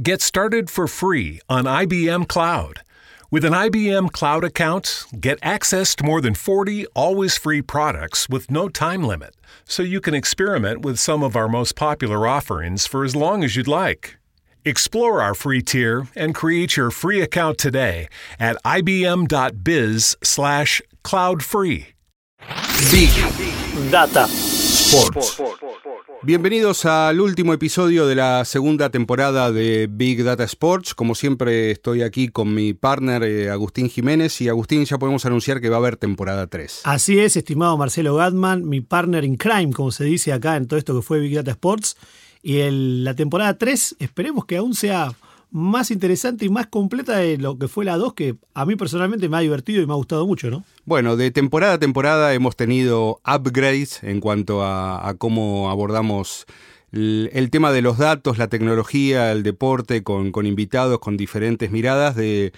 Get started for free on IBM Cloud. With an IBM Cloud account, get access to more than 40 always free products with no time limit, so you can experiment with some of our most popular offerings for as long as you'd like. Explore our free tier and create your free account today at ibm.biz slash cloudfree. Big Data Sports. Bienvenidos al último episodio de la segunda temporada de Big Data Sports. Como siempre estoy aquí con mi partner eh, Agustín Jiménez y Agustín ya podemos anunciar que va a haber temporada 3. Así es, estimado Marcelo Gatman, mi partner in crime, como se dice acá en todo esto que fue Big Data Sports. Y la temporada 3 esperemos que aún sea más interesante y más completa de lo que fue la 2, que a mí personalmente me ha divertido y me ha gustado mucho, ¿no? Bueno, de temporada a temporada hemos tenido upgrades en cuanto a, a cómo abordamos el, el, tema de los datos, la tecnología, el deporte, con, con invitados, con diferentes miradas de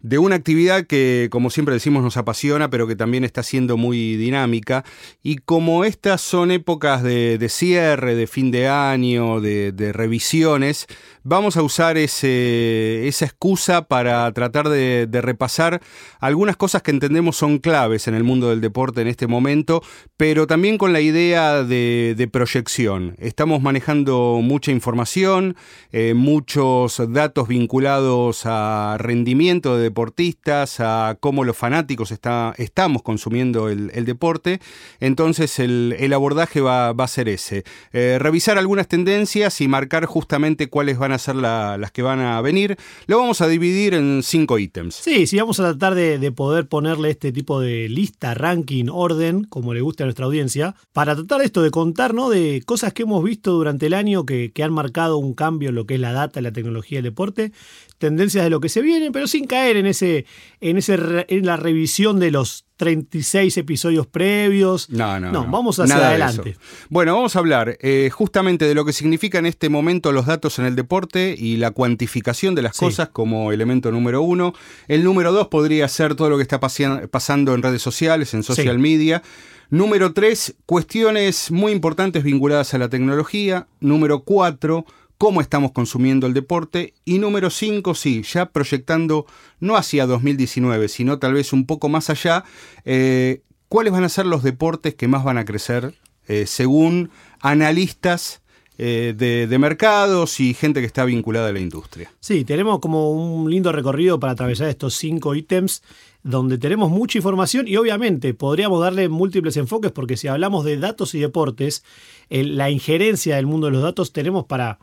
de una actividad que, como siempre decimos, nos apasiona, pero que también está siendo muy dinámica. Y como estas son épocas de, de cierre, de fin de año, de, de revisiones, vamos a usar ese, esa excusa para tratar de, repasar algunas cosas que entendemos son claves en el mundo del deporte en este momento, pero también con la idea de, de proyección. Estamos manejando mucha información, eh, muchos datos vinculados a rendimiento de deportistas, a cómo los fanáticos está, estamos consumiendo el, deporte. Entonces el, el abordaje va, va, a ser ese. Eh, revisar algunas tendencias y marcar justamente cuáles van a ser la, las que van a venir. Lo vamos a dividir en cinco ítems. Sí, sí, vamos a tratar de, de poder ponerle este tipo de lista, ranking, orden, como le gusta a nuestra audiencia, para tratar esto de contar. De cosas que hemos visto durante el año que, que han marcado un cambio en lo que es la data, la tecnología, el deporte, tendencias de lo que se viene, pero sin caer en ese, en ese, en la revisión de los 36 episodios previos. No, no. No, no vamos hacia adelante. Bueno, vamos a hablar eh, justamente de lo que significa en este momento los datos en el deporte y la cuantificación de las sí. cosas como elemento número uno. El número dos podría ser todo lo que está pasando en redes sociales, en social sí. media. Número tres, cuestiones muy importantes vinculadas a la tecnología. Número cuatro, cómo estamos consumiendo el deporte. Y número 5, sí, ya proyectando no hacia 2019, sino tal vez un poco más allá, eh, cuáles van a ser los deportes que más van a crecer eh, según analistas. Eh, de, mercados y gente que está vinculada a la industria. Sí, tenemos como un lindo recorrido para atravesar estos cinco ítems donde tenemos mucha información y obviamente podríamos darle múltiples enfoques porque si hablamos de datos y deportes, la injerencia del mundo de los datos tenemos para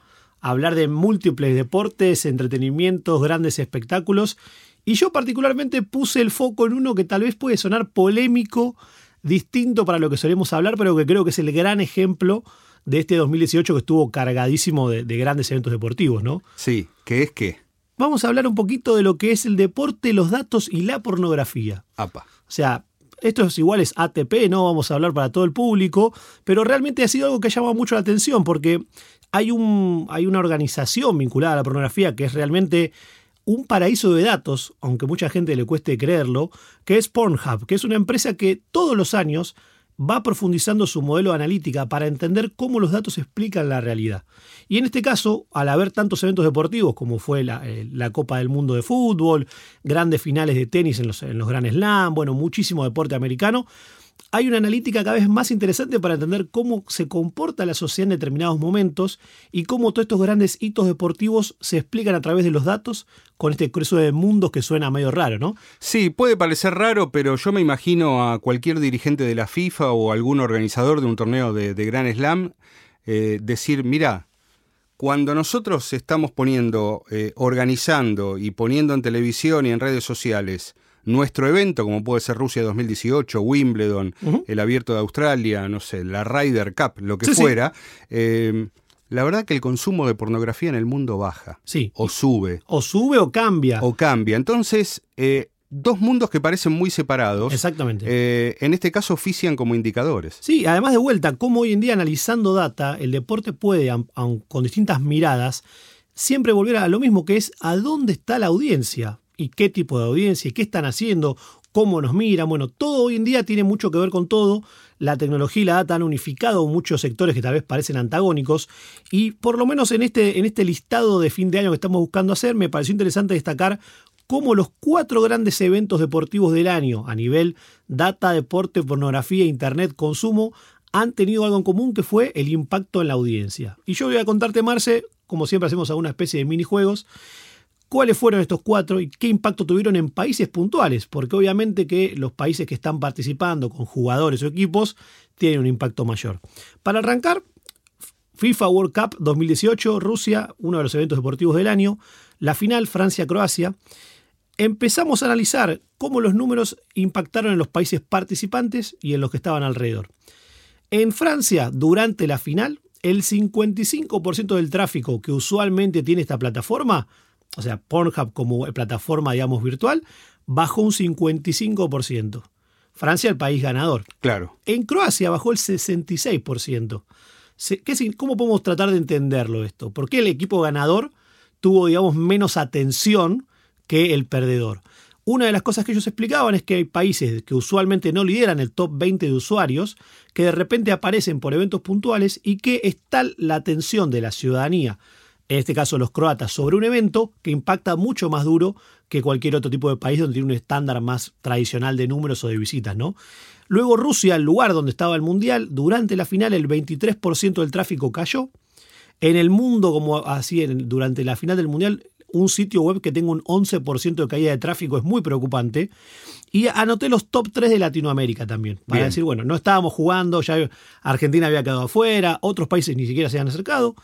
hablar de múltiples deportes, entretenimientos, grandes espectáculos. Y yo particularmente puse el foco en uno que tal vez puede sonar polémico, distinto para lo que solemos hablar, pero que creo que es el gran ejemplo de este 2018 que estuvo cargadísimo de, de grandes eventos deportivos, ¿no? Sí, ¿qué es qué? Vamos a hablar un poquito de lo que es el deporte, los datos y la pornografía. Apa. O sea, esto es igual es ATP, no vamos a hablar para todo el público, pero realmente ha sido algo que ha llamado mucho la atención porque hay, un, hay una organización vinculada a la pornografía que es realmente un paraíso de datos, aunque mucha gente le cueste creerlo, que es Pornhub, que es una empresa que todos los años va profundizando su modelo de analítica para entender cómo los datos explican la realidad. Y en este caso, al haber tantos eventos deportivos como fue la, eh, Copa del Mundo de Fútbol, grandes finales de tenis en los, en los Grand Slam, bueno, muchísimo deporte americano, hay una analítica cada vez más interesante para entender cómo se comporta la sociedad en determinados momentos y cómo todos estos grandes hitos deportivos se explican a través de los datos con este cruce de mundos que suena medio raro, ¿no? Sí, puede parecer raro, pero yo me imagino a cualquier dirigente de la FIFA o algún organizador de un torneo de, de Grand Slam eh, decir, mira, cuando nosotros estamos poniendo, eh, organizando y poniendo en televisión y en redes sociales nuestro evento, como puede ser Rusia 2018, Wimbledon, uh -huh. el Abierto de Australia, no sé, la Ryder Cup, lo que sí, fuera, sí. Eh, la verdad que el consumo de pornografía en el mundo baja. Sí. O sube. O sube o cambia. O cambia. Entonces, eh, dos mundos que parecen muy separados. Exactamente. Eh, en este caso ofician como indicadores. Sí, además de vuelta, como hoy en día analizando data, el deporte puede, aun con distintas miradas, siempre volver a lo mismo que es a dónde está la audiencia y qué tipo de audiencia y qué están haciendo, cómo nos miran. Bueno, todo hoy en día tiene mucho que ver con todo. La tecnología y la data han unificado muchos sectores que tal vez parecen antagónicos. Y por lo menos en este, en este listado de fin de año que estamos buscando hacer, me pareció interesante destacar cómo los cuatro grandes eventos deportivos del año a nivel data, deporte, pornografía, internet, consumo han tenido algo en común que fue el impacto en la audiencia. Y yo voy a contarte, Marce, como siempre hacemos alguna especie de minijuegos, cuáles fueron estos cuatro y qué impacto tuvieron en países puntuales, porque obviamente que los países que están participando con jugadores o equipos tienen un impacto mayor. Para arrancar, FIFA World Cup 2018, Rusia, uno de los eventos deportivos del año, la final Francia-Croacia. Empezamos a analizar cómo los números impactaron en los países participantes y en los que estaban alrededor. En Francia, durante la final, el 55% del tráfico que usualmente tiene esta plataforma, o sea, Pornhub como plataforma, digamos, virtual, bajó un 55%. Francia, el país ganador. Claro. En Croacia bajó el 66%. ¿Cómo podemos tratar de entenderlo esto? ¿Por qué el equipo ganador tuvo, digamos, menos atención que el perdedor? Una de las cosas que ellos explicaban es que hay países que usualmente no lideran el top 20 de usuarios, que de repente aparecen por eventos puntuales y que es tal la atención de la ciudadanía, en este caso los croatas, sobre un evento que impacta mucho más duro que cualquier otro tipo de país donde tiene un estándar más tradicional de números o de visitas, ¿no? Luego Rusia, el lugar donde estaba el Mundial, durante la final el 23% del tráfico cayó. En el mundo, como así durante la final del Mundial, un sitio web que tenga un 11% de caída de tráfico es muy preocupante. Y anoté los top 3 de Latinoamérica también. Para decir, bueno, no estábamos jugando, ya Argentina había quedado afuera, otros países ni siquiera se han acercado.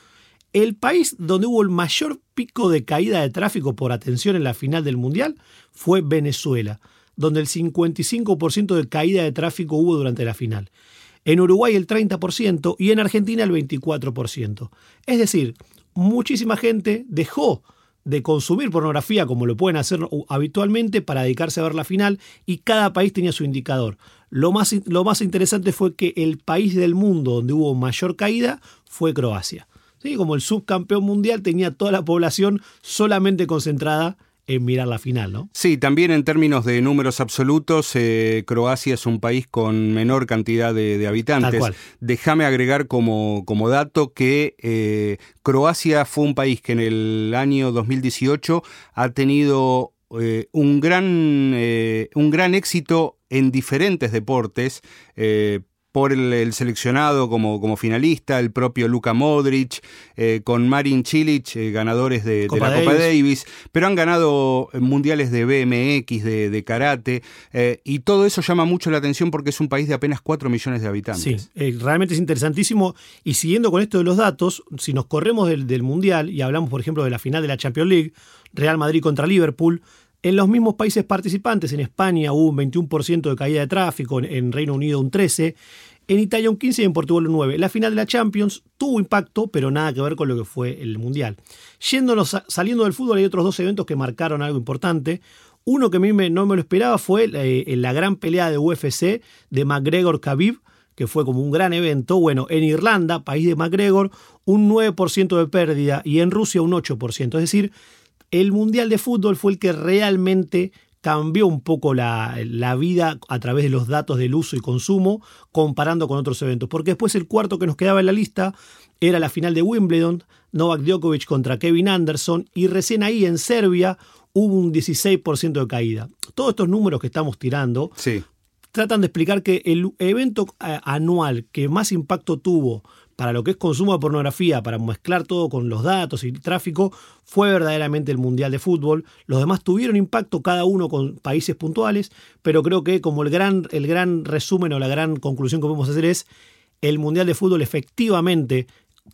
El país donde hubo el mayor pico de caída de tráfico por atención en la final del Mundial fue Venezuela, donde el 55% de caída de tráfico hubo durante la final. En Uruguay el 30% y en Argentina el 24%. Es decir, muchísima gente dejó de consumir pornografía como lo pueden hacer habitualmente para dedicarse a ver la final y cada país tenía su indicador. Lo más, lo más interesante fue que el país del mundo donde hubo mayor caída fue Croacia. ¿Sí? Como el subcampeón mundial tenía toda la población solamente concentrada en mirar la final, ¿no? Sí, también en términos de números absolutos, eh, Croacia es un país con menor cantidad de, habitantes. Déjame agregar como, como dato que eh, Croacia fue un país que en el año 2018 ha tenido eh, un, gran, un gran éxito en diferentes deportes por el, seleccionado como, como, finalista, el propio Luka Modric, eh, con Marin Cilic, eh, ganadores de, la Copa Davis, pero han ganado eh, mundiales de BMX, de, karate, y todo eso llama mucho la atención porque es un país de apenas 4 millones de habitantes. Sí, realmente es interesantísimo. Y siguiendo con esto de los datos, si nos corremos del, del mundial y hablamos, por ejemplo, de la final de la Champions League, Real Madrid contra Liverpool, en los mismos países participantes, en España hubo un 21% de caída de tráfico, en Reino Unido un 13%, en Italia un 15% y en Portugal un 9%. La final de la Champions tuvo impacto, pero nada que ver con lo que fue el Mundial. Saliendo del fútbol hay otros dos eventos que marcaron algo importante. Uno que a mí no me lo esperaba fue eh, la gran pelea de UFC de McGregor-Khabib, que fue como un gran evento. Bueno, en Irlanda, país de McGregor, un 9% de pérdida y en Rusia un 8%. Es decir, el Mundial de Fútbol fue el que realmente cambió un poco la, vida a través de los datos del uso y consumo comparando con otros eventos. Porque después el cuarto que nos quedaba en la lista era la final de Wimbledon, Novak Djokovic contra Kevin Anderson y recién ahí en Serbia hubo un 16% de caída. Todos estos números que estamos tirando tratan de explicar que el evento eh, anual que más impacto tuvo para lo que es consumo de pornografía, para mezclar todo con los datos y tráfico, fue verdaderamente el Mundial de Fútbol. Los demás tuvieron impacto, cada uno con países puntuales, pero creo que como el gran, el gran resumen o la gran conclusión que podemos hacer es, el Mundial de Fútbol efectivamente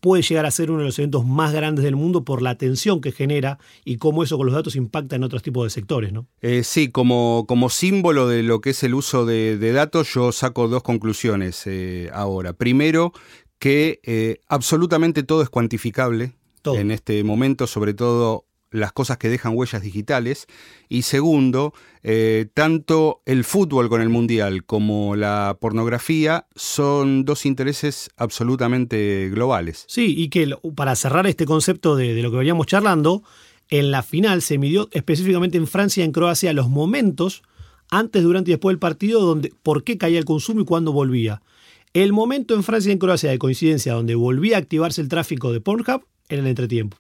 puede llegar a ser uno de los eventos más grandes del mundo por la atención que genera y cómo eso con los datos impacta en otros tipos de sectores, ¿no? Eh, sí, como, como símbolo de lo que es el uso de, datos, yo saco dos conclusiones eh, ahora. Primero, que eh, absolutamente todo es cuantificable en este momento, sobre todo las cosas que dejan huellas digitales. Y segundo, eh, tanto el fútbol con el mundial como la pornografía son dos intereses absolutamente globales. Sí, y que para cerrar este concepto de, de lo que veníamos charlando, en la final se midió específicamente en Francia y en Croacia los momentos antes, durante y después del partido, donde, por qué caía el consumo y cuándo volvía. El momento en Francia y en Croacia de coincidencia donde volvía a activarse el tráfico de Pornhub era el entretiempo.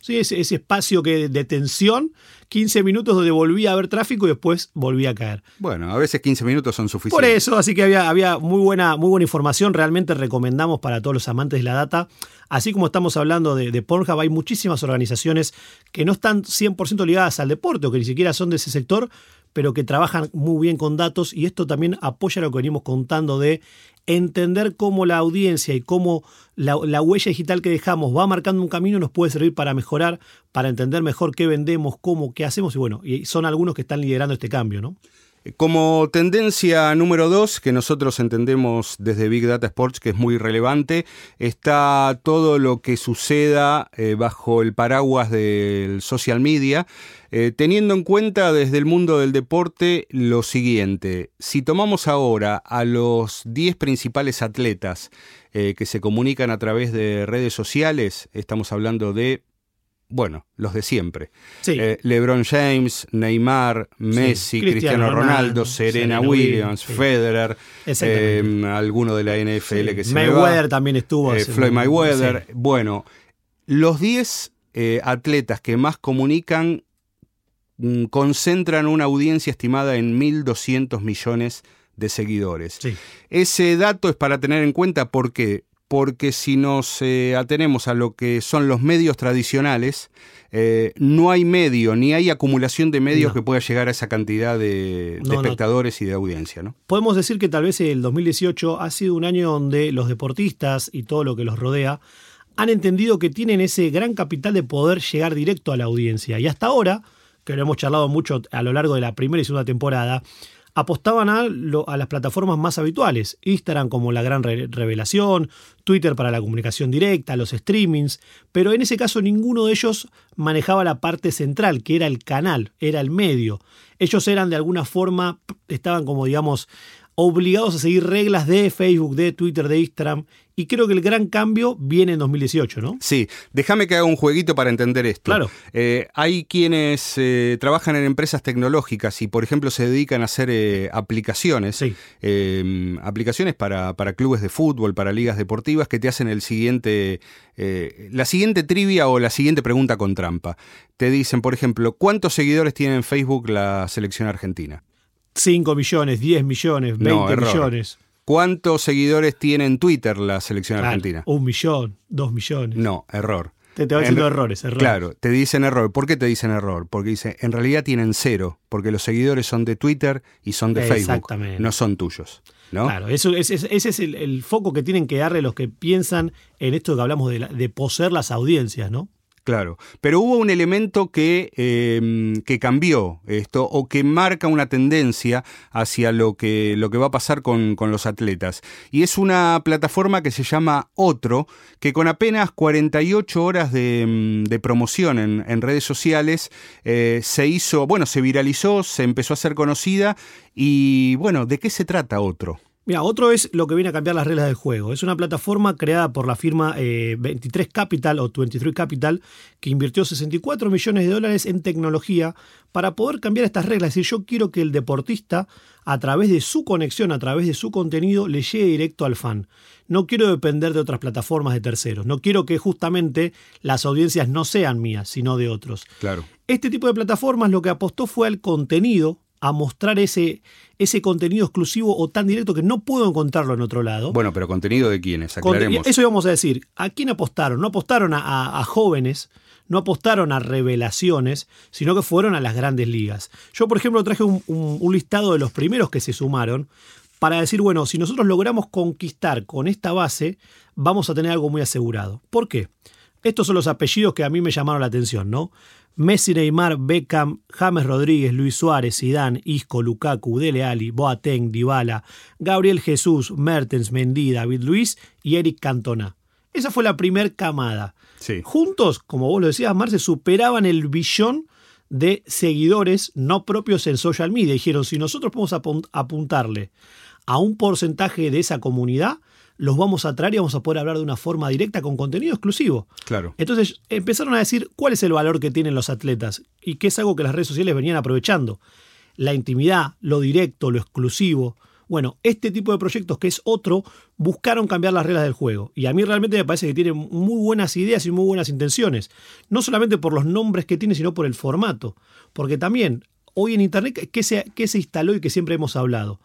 Sí, ese, espacio que, de tensión, 15 minutos donde volvía a haber tráfico y después volvía a caer. Bueno, a veces 15 minutos son suficientes. Por eso, así que había, había muy, buena, muy buena información. Realmente recomendamos para todos los amantes de la data. Así como estamos hablando de, de Pornhub, hay muchísimas organizaciones que no están 100% ligadas al deporte o que ni siquiera son de ese sector, pero que trabajan muy bien con datos y esto también apoya lo que venimos contando de entender cómo la audiencia y cómo la, huella digital que dejamos va marcando un camino nos puede servir para mejorar, para entender mejor qué vendemos, cómo, qué hacemos y bueno, y son algunos que están liderando este cambio, ¿no? Como tendencia número dos, que nosotros entendemos desde Big Data Sports que es muy relevante, está todo lo que suceda eh, bajo el paraguas del social media, eh, teniendo en cuenta desde el mundo del deporte lo siguiente, si tomamos ahora a los 10 principales atletas eh, que se comunican a través de redes sociales, estamos hablando de bueno, los de siempre. Eh, LeBron James, Neymar, Messi, Cristiano, Ronaldo, Serena, Williams, Federer, eh, alguno de la NFL que se Mayweather también estuvo. Eh, Floyd Mayweather. Bueno, los 10 atletas que más comunican mm, concentran una audiencia estimada en 1.200 millones de seguidores. Ese dato es para tener en cuenta porque porque si nos eh, atenemos a lo que son los medios tradicionales, eh, no hay medio, ni hay acumulación de medios que pueda llegar a esa cantidad de, espectadores y de audiencia. ¿no? Podemos decir que tal vez el 2018 ha sido un año donde los deportistas y todo lo que los rodea han entendido que tienen ese gran capital de poder llegar directo a la audiencia. Y hasta ahora, que lo hemos charlado mucho a lo largo de la primera y segunda temporada, apostaban a, las plataformas más habituales, Instagram como la gran revelación, Twitter para la comunicación directa, los streamings, pero en ese caso ninguno de ellos manejaba la parte central, que era el canal, era el medio. Ellos eran de alguna forma, estaban como digamos obligados a seguir reglas de Facebook, de Twitter, de Instagram. Y creo que el gran cambio viene en 2018, ¿no? Sí, déjame que haga un jueguito para entender esto. Claro. Eh, hay quienes eh, trabajan en empresas tecnológicas y, por ejemplo, se dedican a hacer eh, aplicaciones. Sí. aplicaciones para, para, clubes de fútbol, para ligas deportivas que te hacen el siguiente, la siguiente trivia o la siguiente pregunta con trampa. Te dicen, por ejemplo, ¿cuántos seguidores tiene en Facebook la selección argentina? 5 millones, 10 millones, 20 millones. ¿Cuántos seguidores tiene en Twitter la selección argentina? Un millón, dos millones. No, error. Te, te diciendo errores, error. Claro, te dicen error. ¿Por qué te dicen error? Porque dice, en realidad tienen cero, porque los seguidores son de Twitter y son de Facebook, no son tuyos. ¿no? Claro, eso, ese, es el, foco que tienen que darle los que piensan en esto que hablamos de, de poseer las audiencias, ¿no? Claro, pero hubo un elemento que, em, que cambió esto o que marca una tendencia hacia lo que, lo que va a pasar con, los atletas. Y es una plataforma que se llama Otro, que con apenas 48 horas de, em, promoción en, redes sociales eh, se hizo, bueno, se viralizó, se empezó a ser conocida y bueno, ¿de qué se trata Otro? Mira, otro es lo que viene a cambiar las reglas del juego. Es una plataforma creada por la firma 23 eh, Capital o 23 Capital que invirtió 64 millones de dólares en tecnología para poder cambiar estas reglas. Es decir, yo quiero que el deportista, a través de su conexión, a través de su contenido, le llegue directo al fan. No quiero depender de otras plataformas de terceros. No quiero que justamente las audiencias no sean mías, sino de otros. Claro. Este tipo de plataformas lo que apostó fue al contenido, a mostrar ese, ese contenido exclusivo o tan directo que no puedo encontrarlo en otro lado. Bueno, pero contenido de quiénes, aclaremos. Eso íbamos a decir. ¿A quién apostaron? No apostaron a, jóvenes, no apostaron a revelaciones, sino que fueron a las grandes ligas. Yo, por ejemplo, traje un, listado de los primeros que se sumaron para decir, bueno, si nosotros logramos conquistar con esta base, vamos a tener algo muy asegurado. ¿Por qué? Estos son los apellidos que a mí me llamaron la atención, ¿no? Messi, Neymar, Beckham, James Rodríguez, Luis Suárez, Zidane, Isco, Lukaku, Dele Alli, Boateng, Dybala, Gabriel Jesús, Mertens, Mendy, David Luis y Eric Cantona. Esa fue la primer camada. Juntos, como vos lo decías, Marce, superaban el billón de seguidores no propios en social media. Dijeron, si nosotros podemos apuntarle a un porcentaje de esa comunidad, los vamos a traer y vamos a poder hablar de una forma directa con contenido exclusivo. Claro. Entonces empezaron a decir cuál es el valor que tienen los atletas y que es algo que las redes sociales venían aprovechando. la intimidad, lo directo, lo exclusivo. Bueno, este tipo de proyectos, que es otro, buscaron cambiar las reglas del juego. Y a mí realmente me parece que tiene muy buenas ideas y muy buenas intenciones. No solamente por los nombres que tiene, sino por el formato. Porque también, hoy en Internet, ¿qué se, qué se instaló y que siempre hemos hablado?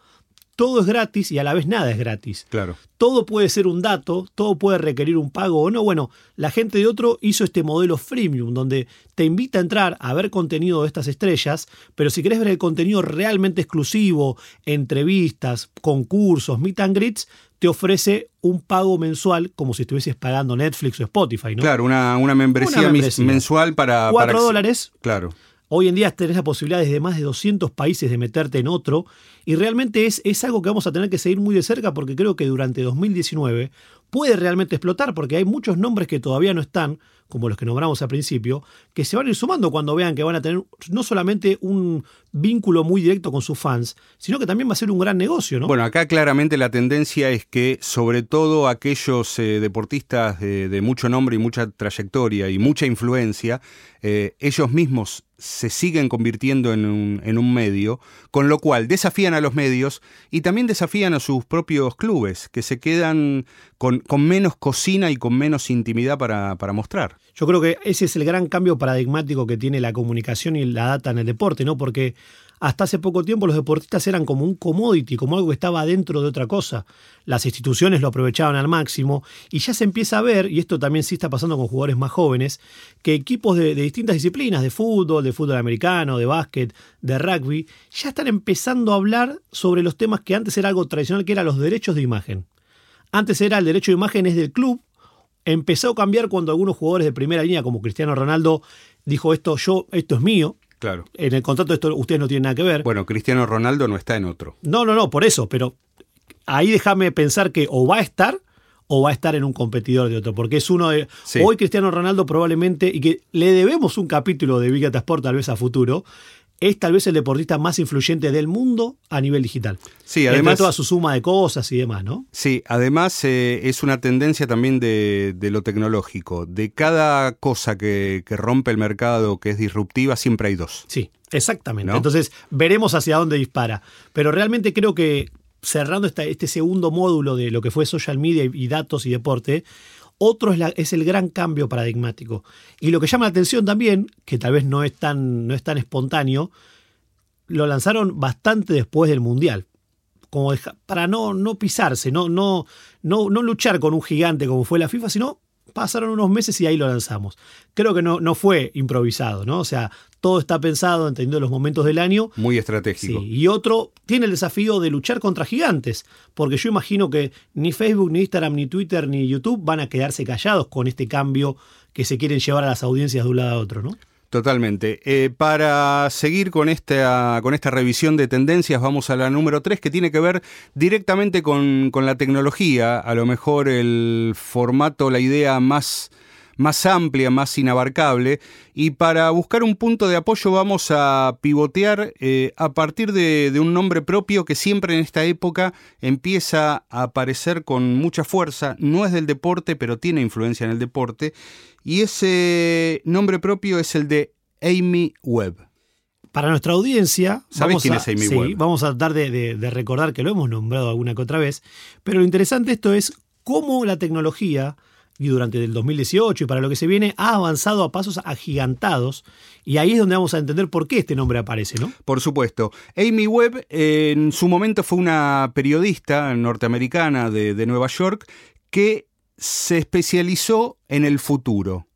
Todo es gratis y a la vez nada es gratis. Claro. Todo puede ser un dato, todo puede requerir un pago o no. Bueno, la gente de otro hizo este modelo freemium, donde te invita a entrar a ver contenido de estas estrellas, pero si querés ver el contenido realmente exclusivo, entrevistas, concursos, meet and greets, te ofrece un pago mensual como si estuvieses pagando Netflix o Spotify, ¿no? Claro, una, una, membresía, mensual para... Cuatro dólares. Claro. Hoy en día tenés la posibilidad desde más de 200 países de meterte en otro y realmente es, es algo que vamos a tener que seguir muy de cerca porque creo que durante 2019 puede realmente explotar porque hay muchos nombres que todavía no están, como los que nombramos al principio, que se van a ir sumando cuando vean que van a tener no solamente un vínculo muy directo con sus fans, sino que también va a ser un gran negocio, ¿no? Bueno, acá claramente la tendencia es que sobre todo aquellos eh, deportistas de, mucho nombre y mucha trayectoria y mucha influencia, eh, ellos mismos se siguen convirtiendo en un, en un, medio, con lo cual desafían a los medios y también desafían a sus propios clubes, que se quedan con, con menos cocina y con menos intimidad para, para, mostrar. Yo creo que ese es el gran cambio paradigmático que tiene la comunicación y la data en el deporte, ¿no? Porque hasta hace poco tiempo los deportistas eran como un commodity, como algo que estaba dentro de otra cosa. Las instituciones lo aprovechaban al máximo y ya se empieza a ver, y esto también sí está pasando con jugadores más jóvenes, que equipos de, distintas disciplinas, de fútbol, de fútbol americano, de básquet, de rugby, ya están empezando a hablar sobre los temas que antes era algo tradicional, que eran los derechos de imagen. Antes era el derecho de imagen es del club, empezó a cambiar cuando algunos jugadores de primera línea, como Cristiano Ronaldo, dijo esto, yo, esto es mío, Claro. En el contrato esto ustedes no tienen nada que ver. Bueno, Cristiano Ronaldo no está en otro. No, no, no, por eso, pero ahí déjame pensar que o va a estar o va a estar en un competidor de otro, porque es uno de... Hoy Cristiano Ronaldo probablemente, y que le debemos un capítulo de Big Sport tal vez a futuro, es tal vez el deportista más influyente del mundo a nivel digital. Sí, además. Toda su suma de cosas y demás, ¿no? Sí, además eh, es una tendencia también de, lo tecnológico. De cada cosa que, rompe el mercado, que es disruptiva, siempre hay dos. Sí, exactamente. Entonces veremos hacia dónde dispara. Pero realmente creo que cerrando este segundo módulo de lo que fue social media y datos y deporte, otro es, el gran cambio paradigmático. Y lo que llama la atención también, que tal vez no es tan, no es tan espontáneo, lo lanzaron bastante después del Mundial. Como para no, no pisarse, no, no, no, no luchar con un gigante como fue la FIFA, sino pasaron unos meses y ahí lo lanzamos. Creo que no, no fue improvisado, ¿no? O sea, todo está pensado, entendiendo los momentos del año. Muy estratégico. y otro tiene el desafío de luchar contra gigantes, porque yo imagino que ni Facebook, ni Instagram, ni Twitter, ni YouTube van a quedarse callados con este cambio que se quieren llevar a las audiencias de un lado a otro, ¿no? Totalmente. Eh, para seguir con esta, con esta revisión de tendencias, vamos a la número 3, que tiene que ver directamente con, con la tecnología. A lo mejor el formato, la idea más más amplia, más inabarcable, y para buscar un punto de apoyo vamos a pivotear eh, a partir de, un nombre propio que siempre en esta época empieza a aparecer con mucha fuerza, no es del deporte, pero tiene influencia en el deporte, y ese nombre propio es el de Amy Webb. Para nuestra audiencia, ¿sabes quién es Amy sí, Vamos a tratar de, de recordar que lo hemos nombrado alguna que otra vez, pero lo interesante de esto es cómo la tecnología y durante el 2018 y para lo que se viene ha avanzado a pasos agigantados y ahí es donde vamos a entender por qué este nombre aparece, ¿no? Por supuesto. Amy Webb en su momento fue una periodista norteamericana de, Nueva York que se especializó en el futuro.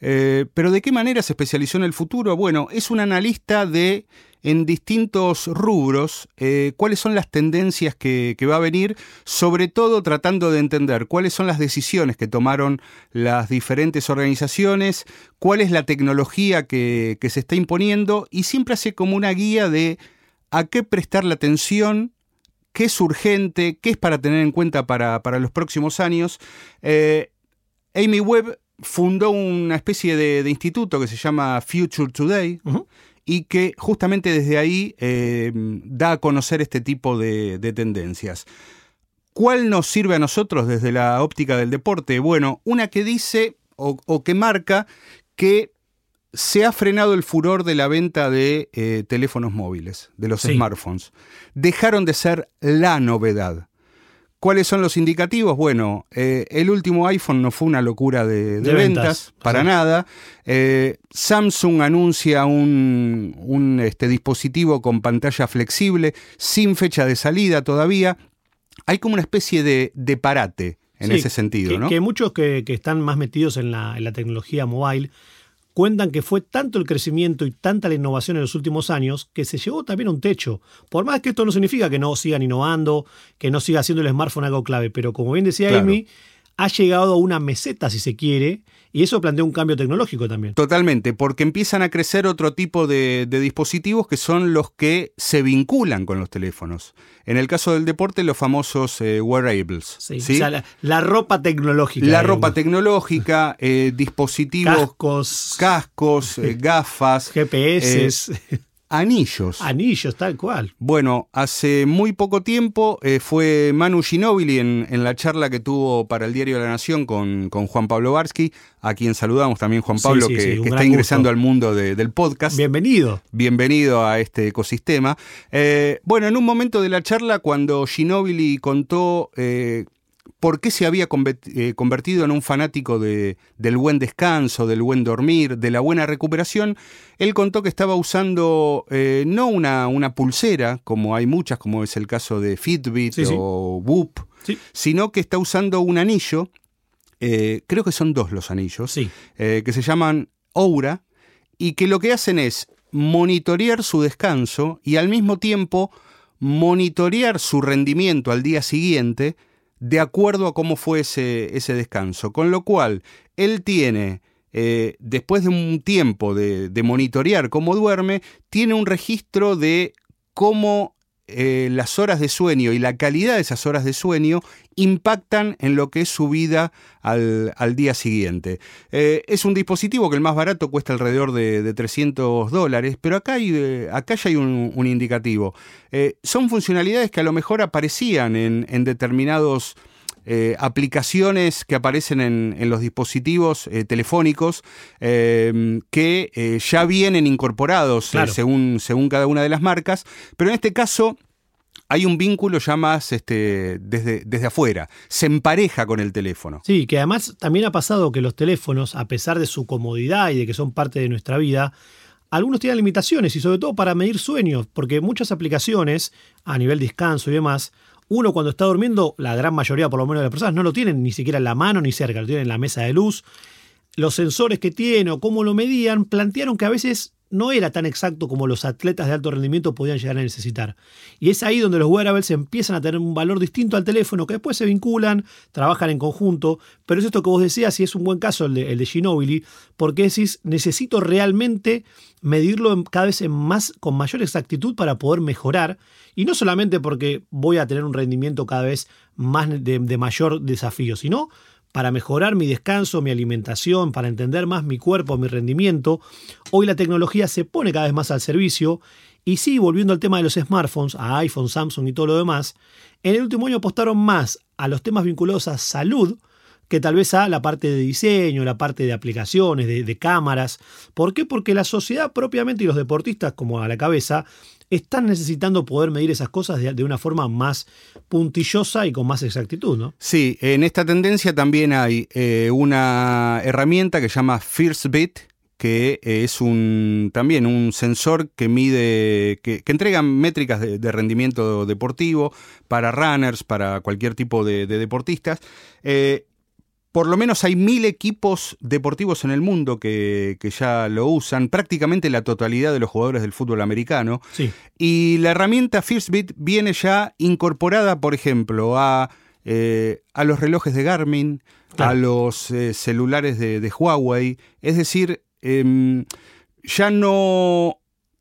Eh, pero ¿de qué manera se especializó en el futuro? Bueno, es un analista de en distintos rubros eh, cuáles son las tendencias que, va a venir, sobre todo tratando de entender cuáles son las decisiones que tomaron las diferentes organizaciones, cuál es la tecnología que, se está imponiendo y siempre hace como una guía de a qué prestar la atención qué es urgente, qué es para tener en cuenta para, los próximos años. Eh, Amy Webb fundó una especie de, instituto que se llama Future Today, y que justamente desde ahí eh, da a conocer este tipo de, tendencias. ¿Cuál nos sirve a nosotros desde la óptica del deporte? Bueno, una que dice o, que marca que se ha frenado el furor de la venta de eh, teléfonos móviles, de los Sí. smartphones. Dejaron de ser la novedad. ¿Cuáles son los indicativos? Bueno, eh, el último iPhone no fue una locura de, de De ventas, ventas, para sí. nada. Eh, Samsung anuncia un, un, este, dispositivo con pantalla flexible, sin fecha de salida todavía. Hay como una especie de, de parate en Sí, ese sentido, que, ¿no? que muchos que, que están más metidos en la, en la tecnología mobile cuentan que fue tanto el crecimiento y tanta la innovación en los últimos años que se llegó también a un techo. Por más que esto no significa que no sigan innovando, que no siga siendo el smartphone algo clave, pero como bien decía Claro. Amy, ha llegado a una meseta, si se quiere, y eso plantea un cambio tecnológico también. Totalmente, porque empiezan a crecer otro tipo de, de dispositivos que son los que se vinculan con los teléfonos. En el caso del deporte, los famosos eh, wearables. Sí, ¿sí? O sea, la, la ropa tecnológica. la digamos. ropa tecnológica, eh, dispositivos, cascos, cascos, eh, gafas, GPS, anillos. anillos, tal cual. Bueno, hace muy poco tiempo eh, fue Manu Ginóbili en, en la charla que tuvo para el Diario de la Nación con, con Juan Pablo Barsky, a quien saludamos también Juan Pablo, sí, que, sí, un que está ingresando gusto. al mundo de- del podcast. Bienvenido. Bienvenido a este ecosistema. Eh, bueno, en un momento de la charla, cuando Ginóbili contó eh, por qué se había eh, convertido en un fanático de- del buen descanso, del buen dormir, de la buena recuperación, él contó que estaba usando eh, no una, una pulsera, como hay muchas, como es el caso de Fitbit Sí, sí. o Whoop, Sí. sino que está usando un anillo, eh, creo que son dos los anillos, eh, que se llaman Oura y que lo que hacen es monitorear su descanso y al mismo tiempo monitorear su rendimiento al día siguiente de acuerdo a cómo fue ese, ese descanso. Con lo cual, él tiene, eh, después de un tiempo de, de monitorear cómo duerme, tiene un registro de cómo eh, las horas de sueño y la calidad de esas horas de sueño impactan en lo que es su vida al, al día siguiente. Eh, es un dispositivo que el más barato cuesta alrededor de, de 300 dólares, pero acá, hay, eh, acá ya hay un, indicativo. Son funcionalidades que a lo mejor aparecían en, en determinados eh, aplicaciones que aparecen en, en los dispositivos eh, telefónicos eh, que eh, ya vienen incorporados Claro. según, según cada una de las marcas, pero en este caso hay un vínculo ya más este, desde, desde afuera, se empareja con el teléfono. Sí, que además también ha pasado que los teléfonos, a pesar de su comodidad y de que son parte de nuestra vida, algunos tienen limitaciones y sobre todo para medir sueños, porque muchas aplicaciones a nivel descanso y demás, uno cuando está durmiendo, la gran mayoría por lo menos de las personas no lo tienen ni siquiera en la mano ni cerca, lo tienen en la mesa de luz. Los sensores que tiene o cómo lo medían plantearon que a veces no era tan exacto como los atletas de alto rendimiento podían llegar a necesitar. Y es ahí donde los wearables empiezan a tener un valor distinto al teléfono, que después se vinculan, trabajan en conjunto, pero es esto que vos decías y es un buen caso el de, el Ginobili, porque decís, necesito realmente medirlo cada vez más, con mayor exactitud para poder mejorar, y no solamente porque voy a tener un rendimiento cada vez más de, de mayor desafío, sino para mejorar mi descanso, mi alimentación, para entender más mi cuerpo, mi rendimiento. Hoy la tecnología se pone cada vez más al servicio. Y sí, volviendo al tema de los smartphones, a iPhone, Samsung y todo lo demás, en el último año apostaron más a los temas vinculados a salud que tal vez a la parte de diseño, la parte de aplicaciones, de, cámaras. ¿Por qué? Porque la sociedad propiamente y los deportistas como a la cabeza están necesitando poder medir esas cosas de, una forma más puntillosa y con más exactitud, ¿no? Sí, en esta tendencia también hay eh, una herramienta que se llama FirstBit, que es un también un sensor que mide, que, que entrega métricas de, rendimiento deportivo para runners, para cualquier tipo de, de deportistas. Eh, por lo menos hay mil equipos deportivos en el mundo que, que ya lo usan, prácticamente la totalidad de los jugadores del fútbol americano. Sí. Y la herramienta FirstBit viene ya incorporada, por ejemplo, a, eh, a los relojes de Garmin, Claro. a los eh, celulares de, de Huawei. Es decir, em, ya no,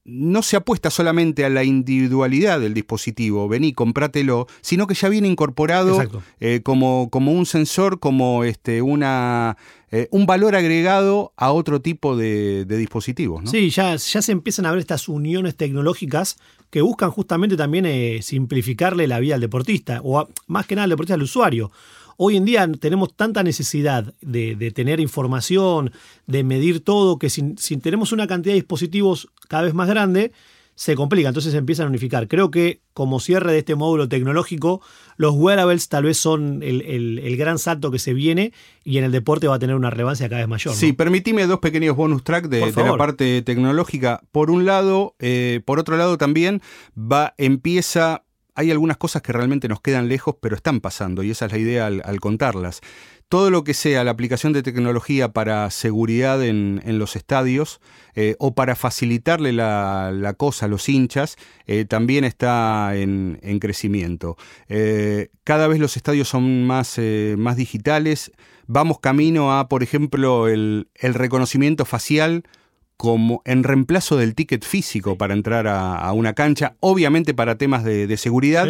no se apuesta solamente a la individualidad del dispositivo, vení, comprátelo, sino que ya viene incorporado eh, como, como un sensor, como este, una, eh, un valor agregado a otro tipo de, de dispositivos. ¿no? Sí, ya, ya se empiezan a ver estas uniones tecnológicas que buscan justamente también eh, simplificarle la vida al deportista, o a- más que nada al deportista al usuario. Hoy en día tenemos tanta necesidad de, tener información, de medir todo, que si, si tenemos una cantidad de dispositivos cada vez más grande, se complica, entonces se empiezan a unificar. Creo que como cierre de este módulo tecnológico, los wearables tal vez son el, gran salto que se viene y en el deporte va a tener una relevancia cada vez mayor. Sí, permitime dos pequeños bonus track de, la parte tecnológica. Por un lado, eh, por otro lado también va, empieza hay algunas cosas que realmente nos quedan lejos, pero están pasando, y esa es la idea al contarlas todo lo que sea la aplicación de tecnología para seguridad en, los estadios eh, o para facilitarle la, cosa a los hinchas eh, también está en, crecimiento. Eh, cada vez los estadios son más, más digitales. Vamos camino a, por ejemplo, el, reconocimiento facial como en reemplazo del ticket físico para entrar a, una cancha, obviamente para temas de, seguridad.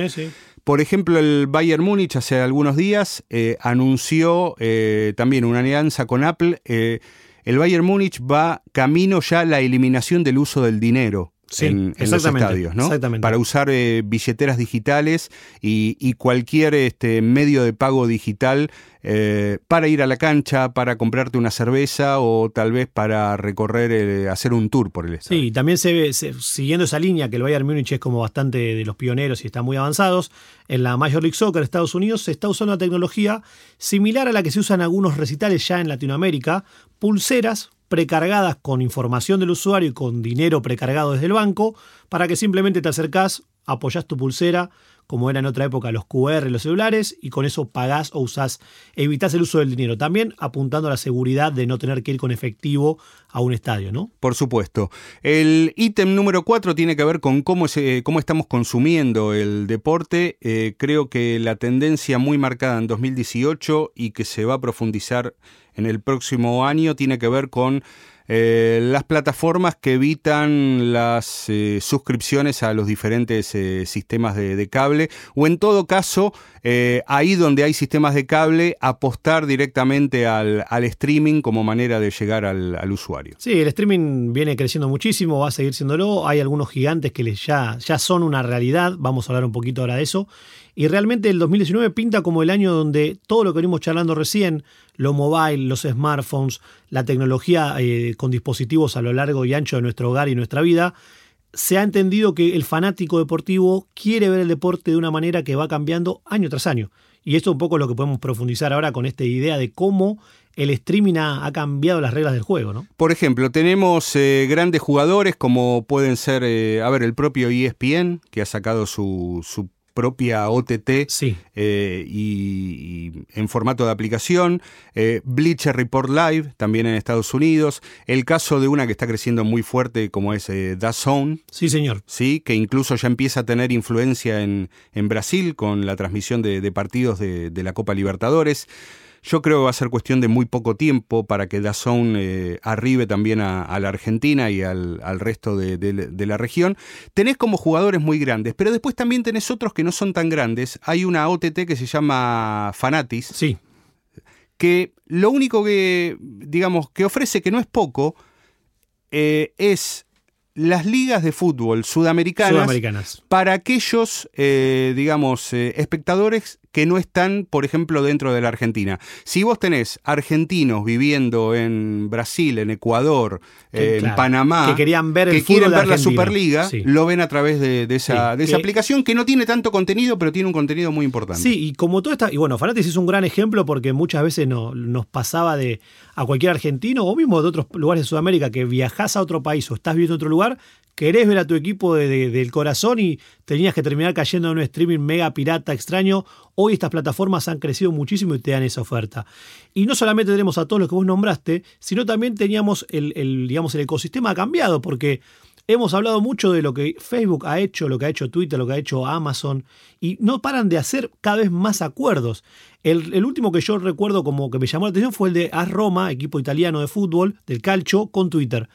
Por ejemplo, el Bayern Múnich hace algunos días eh, anunció eh, también una alianza con Apple. Eh, el Bayern Múnich va camino ya a la eliminación del uso del dinero en, los estadios, ¿no? Para usar eh, billeteras digitales y, cualquier este, medio de pago digital eh, para ir a la cancha, para comprarte una cerveza o tal vez para recorrer, eh, hacer un tour por el estadio. Sí, también se ve, siguiendo esa línea, que el Bayern Múnich es como bastante de los pioneros y están muy avanzados, en la Major League Soccer de Estados Unidos se está usando una tecnología similar a la que se usa en algunos recitales ya en Latinoamérica, pulseras precargadas con información del usuario y con dinero precargado desde el banco, para que simplemente te acercás, apoyás tu pulsera, como era en otra época los QR, los celulares, y con eso pagás o usás, evitás el uso del dinero. También apuntando a la seguridad de no tener que ir con efectivo a un estadio, ¿no? Por supuesto. El ítem número 4 tiene que ver con cómo, cómo estamos consumiendo el deporte. Eh, creo que la tendencia muy marcada en 2018 y que se va a profundizar en el próximo año tiene que ver con eh, las plataformas que evitan las eh, suscripciones a los diferentes eh, sistemas de, cable o en todo caso ahí donde hay sistemas de cable apostar directamente al, streaming como manera de llegar al, usuario. Sí, el streaming viene creciendo muchísimo, va a seguir siéndolo, hay algunos gigantes que ya, ya son una realidad, vamos a hablar un poquito ahora de eso y realmente el 2019 pinta como el año donde todo lo que venimos charlando recién, lo mobile, los smartphones, la tecnología eh, con dispositivos a lo largo y ancho de nuestro hogar y nuestra vida, se ha entendido que el fanático deportivo quiere ver el deporte de una manera que va cambiando año tras año. Y esto es un poco lo que podemos profundizar ahora con esta idea de cómo el streaming ha, cambiado las reglas del juego, ¿no? Por ejemplo, tenemos eh, grandes jugadores como pueden ser, eh, a ver, el propio ESPN, que ha sacado su, su propia OTT eh, y, en formato de aplicación, eh, Bleacher Report Live también en Estados Unidos, el caso de una que está creciendo muy fuerte como es eh, Zone. Sí, señor. Sí, que incluso ya empieza a tener influencia en, en Brasil con la transmisión de, partidos de, de la Copa Libertadores. Yo creo que va a ser cuestión de muy poco tiempo para que Dazón eh, arribe también a, la Argentina y al, resto de, la región. Tenés como jugadores muy grandes, pero después también tenés otros que no son tan grandes. Hay una OTT que se llama Fanatis. Sí. Que lo único que, digamos, que ofrece, que no es poco, eh, es las ligas de fútbol sudamericanas, para aquellos, eh, digamos, espectadores que no están, por ejemplo, dentro de la Argentina. Si vos tenés argentinos viviendo en Brasil, en Ecuador, en Panamá, que querían ver, que quieren ver la Superliga, lo ven a través de, esa, de esa aplicación que no tiene tanto contenido, pero tiene un contenido muy importante. Sí, y como todo está, y bueno, Fanatis es un gran ejemplo porque muchas veces no, nos pasaba de a cualquier argentino o mismo de otros lugares de Sudamérica que viajás a otro país o estás viviendo en otro lugar, querés ver a tu equipo del corazón y tenías que terminar cayendo en un streaming mega pirata extraño. Hoy estas plataformas han crecido muchísimo y te dan esa oferta. Y no solamente tenemos a todos los que vos nombraste, sino también teníamos el, digamos, el ecosistema cambiado porque hemos hablado mucho de lo que Facebook ha hecho, lo que ha hecho Twitter, lo que ha hecho Amazon y no paran de hacer cada vez más acuerdos. El, el último que yo recuerdo como que me llamó la atención fue el de AS Roma, equipo italiano de fútbol, del calcio, con Twitter.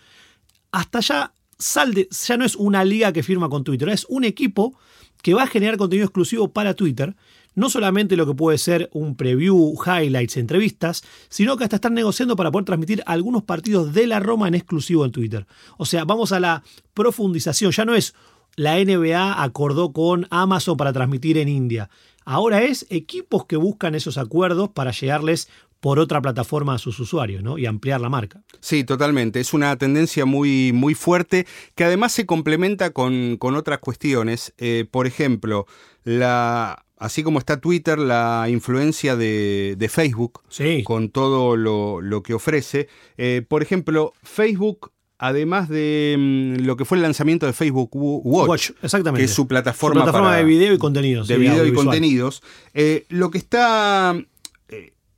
Hasta allá ya no es una liga que firma con Twitter, es un equipo que va a generar contenido exclusivo para Twitter. No solamente lo que puede ser un preview, highlights, entrevistas, sino que hasta están negociando para poder transmitir algunos partidos de la Roma en exclusivo en Twitter. O sea, vamos a la profundización. Ya no es la NBA acordó con Amazon para transmitir en India. Ahora es equipos que buscan esos acuerdos para llegarles por otra plataforma a sus usuarios ¿no? y ampliar la marca. Sí, totalmente. Es una tendencia muy, muy fuerte que además se complementa con, otras cuestiones. Eh, por ejemplo, la, así como está Twitter, la influencia de, Facebook con todo lo, que ofrece. Eh, por ejemplo, Facebook además de mm, lo que fue el lanzamiento de Facebook Watch, exactamente. que es su plataforma, de video y contenidos. De video y contenidos. Eh, lo que está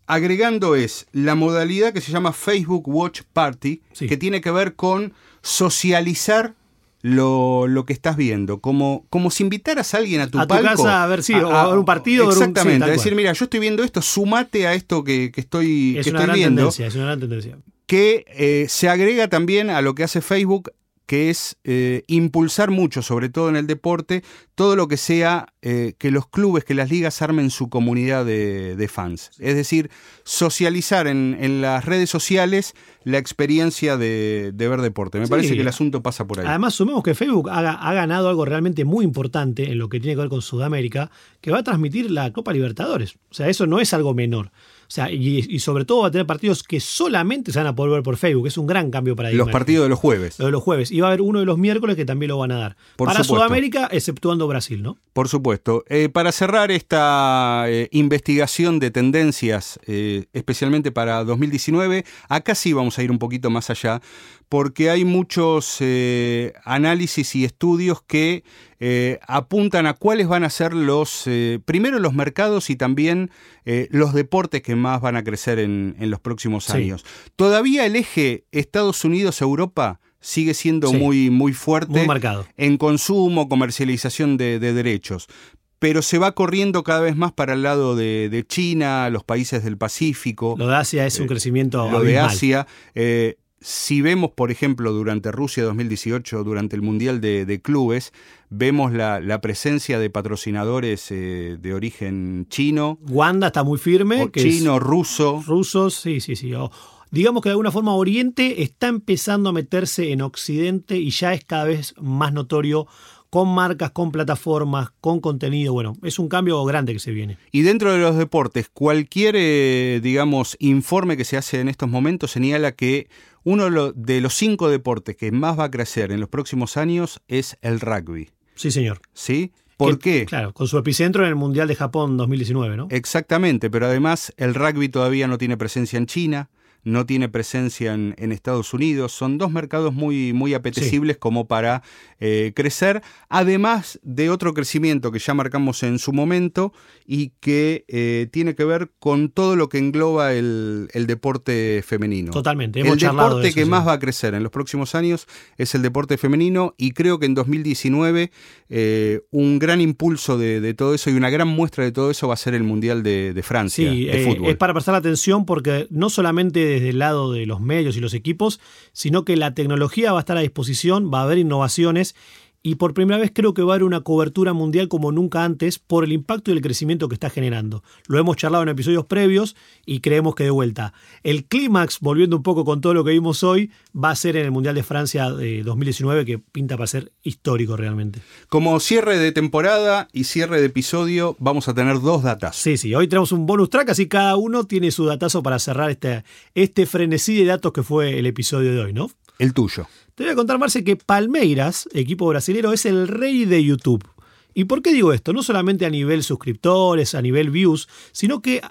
agregando es la modalidad que se llama Facebook Watch Party, que tiene que ver con socializar lo, que estás viendo, como, como si invitaras a alguien a tu, a tu casa a ver, sí, o a, ver un partido. Exactamente, a decir, mira, yo estoy viendo esto, sumate a esto que, estoy, es que una estoy gran viendo. Tendencia, es una gran tendencia. Que eh, se agrega también a lo que hace Facebook que es eh, impulsar mucho, sobre todo en el deporte, todo lo que sea eh, que los clubes, que las ligas armen su comunidad de, fans. Es decir, socializar en, las redes sociales la experiencia de, ver deporte. Me parece que el asunto pasa por ahí. Además, sumemos que Facebook ha, ha, ganado algo realmente muy importante en lo que tiene que ver con Sudamérica, que va a transmitir la Copa Libertadores. O sea, eso no es algo menor. O sea, y, sobre todo va a tener partidos que solamente se van a poder ver por Facebook. Es un gran cambio para Los partidos de los jueves. De los jueves. Y va a haber uno de los miércoles que también lo van a dar. para Sudamérica, exceptuando Brasil, ¿no? Por supuesto. Eh, para cerrar esta eh, investigación de tendencias, eh, especialmente para 2019, acá sí vamos a ir un poquito más allá, porque hay muchos análisis y estudios que eh, apuntan a cuáles van a ser los, eh, primero los mercados y también eh, los deportes que más van a crecer en, los próximos años. Todavía el eje Estados Unidos-Europa sigue siendo muy, muy fuerte en consumo, comercialización de, derechos pero se va corriendo cada vez más para el lado de, China, los países del Pacífico. Lo de Asia es un crecimiento. Lo de Asia. Si vemos, por ejemplo, durante Rusia 2018, durante el Mundial de, Clubes, vemos la, presencia de patrocinadores eh, de origen chino. Wanda está muy firme. chino, ruso. Rusos, sí, sí, sí. digamos que de alguna forma Oriente está empezando a meterse en Occidente y ya es cada vez más notorio con marcas, con plataformas, con contenido. Bueno, es un cambio grande que se viene. Y dentro de los deportes, cualquier, eh, digamos, informe que se hace en estos momentos señala que uno de los cinco deportes que más va a crecer en los próximos años es el rugby. Sí, señor. ¿Sí? ¿Por qué? Claro, con su epicentro en el Mundial de Japón 2019, ¿no? Exactamente, pero además el rugby todavía no tiene presencia en China, no tiene presencia en, Estados Unidos. Son dos mercados muy, muy apetecibles como para eh, crecer, además de otro crecimiento que ya marcamos en su momento y que eh, tiene que ver con todo lo que engloba el, deporte femenino. Totalmente. el deporte que más va a crecer en los próximos años es el deporte femenino y creo que en 2019 eh, un gran impulso de, todo eso y una gran muestra de todo eso va a ser el Mundial de, Francia de fútbol. Es para prestar atención porque no solamente desde el lado de los medios y los equipos, sino que la tecnología va a estar a disposición, va a haber innovaciones y por primera vez creo que va a haber una cobertura mundial como nunca antes por el impacto y el crecimiento que está generando. Lo hemos charlado en episodios previos y creemos que de vuelta. El clímax, volviendo un poco con todo lo que vimos hoy, va a ser en el Mundial de Francia de 2019 que pinta para ser histórico realmente. Como cierre de temporada y cierre de episodio, vamos a tener dos datas. Sí, sí, hoy tenemos un bonus track, así cada uno tiene su datazo para cerrar este, este frenesí de datos que fue el episodio de hoy, ¿no? El tuyo. Te voy a contar, Marce, que Palmeiras, equipo brasilero, es el rey de YouTube. ¿Y por qué digo esto? No solamente a nivel suscriptores, a nivel views, sino que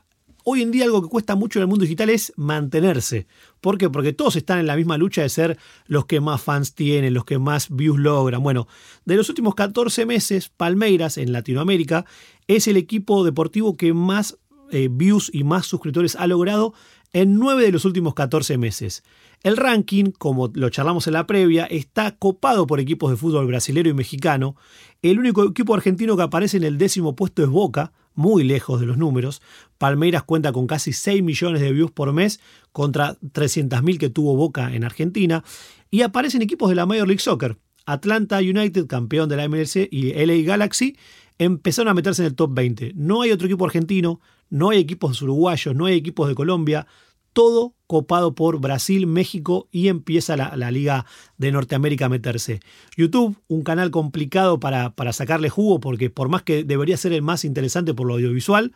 hoy en día algo que cuesta mucho en el mundo digital es mantenerse. ¿Por qué? Porque todos están en la misma lucha de ser los que más fans tienen, los que más views logran. Bueno, de los últimos 14 meses, Palmeiras en Latinoamérica es el equipo deportivo que más eh, views y más suscriptores ha logrado en 9 de los últimos 14 meses. El ranking, como lo charlamos en la previa, está copado por equipos de fútbol brasilero y mexicano. El único equipo argentino que aparece en el décimo puesto es Boca, muy lejos de los números. Palmeiras cuenta con casi 6 millones de views por mes contra 300.000 que tuvo Boca en Argentina. Y aparecen equipos de la Major League Soccer. Atlanta United, campeón de la MLC, y LA Galaxy empezaron a meterse en el top 20. No hay otro equipo argentino, no hay equipos uruguayos, no hay equipos de Colombia todo copado por Brasil, México y empieza la, Liga de Norteamérica a meterse. YouTube, un canal complicado para, para sacarle jugo porque por más que debería ser el más interesante por lo audiovisual,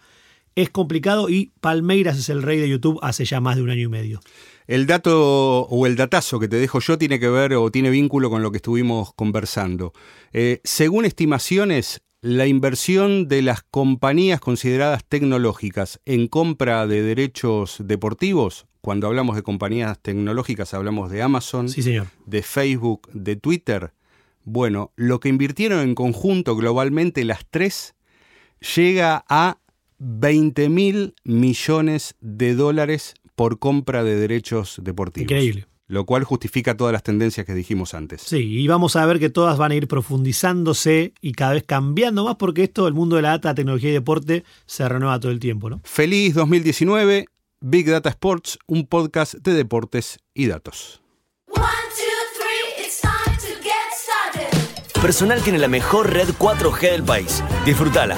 es complicado y Palmeiras es el rey de YouTube hace ya más de un año y medio. El dato o el datazo que te dejo yo tiene que ver o tiene vínculo con lo que estuvimos conversando. Eh, según estimaciones, la inversión de las compañías consideradas tecnológicas en compra de derechos deportivos, cuando hablamos de compañías tecnológicas hablamos de Amazon, de Facebook, de Twitter, bueno, lo que invirtieron en conjunto globalmente las tres llega a 20 mil millones de dólares por compra de derechos deportivos. Increíble. Lo cual justifica todas las tendencias que dijimos antes. Sí, y vamos a ver que todas van a ir profundizándose y cada vez cambiando más porque esto, el mundo de la data, tecnología y deporte, se renueva todo el tiempo, ¿no? Feliz 2019, Big Data Sports, un podcast de deportes y datos. Personal tiene la mejor red 4G del país. Disfrútala.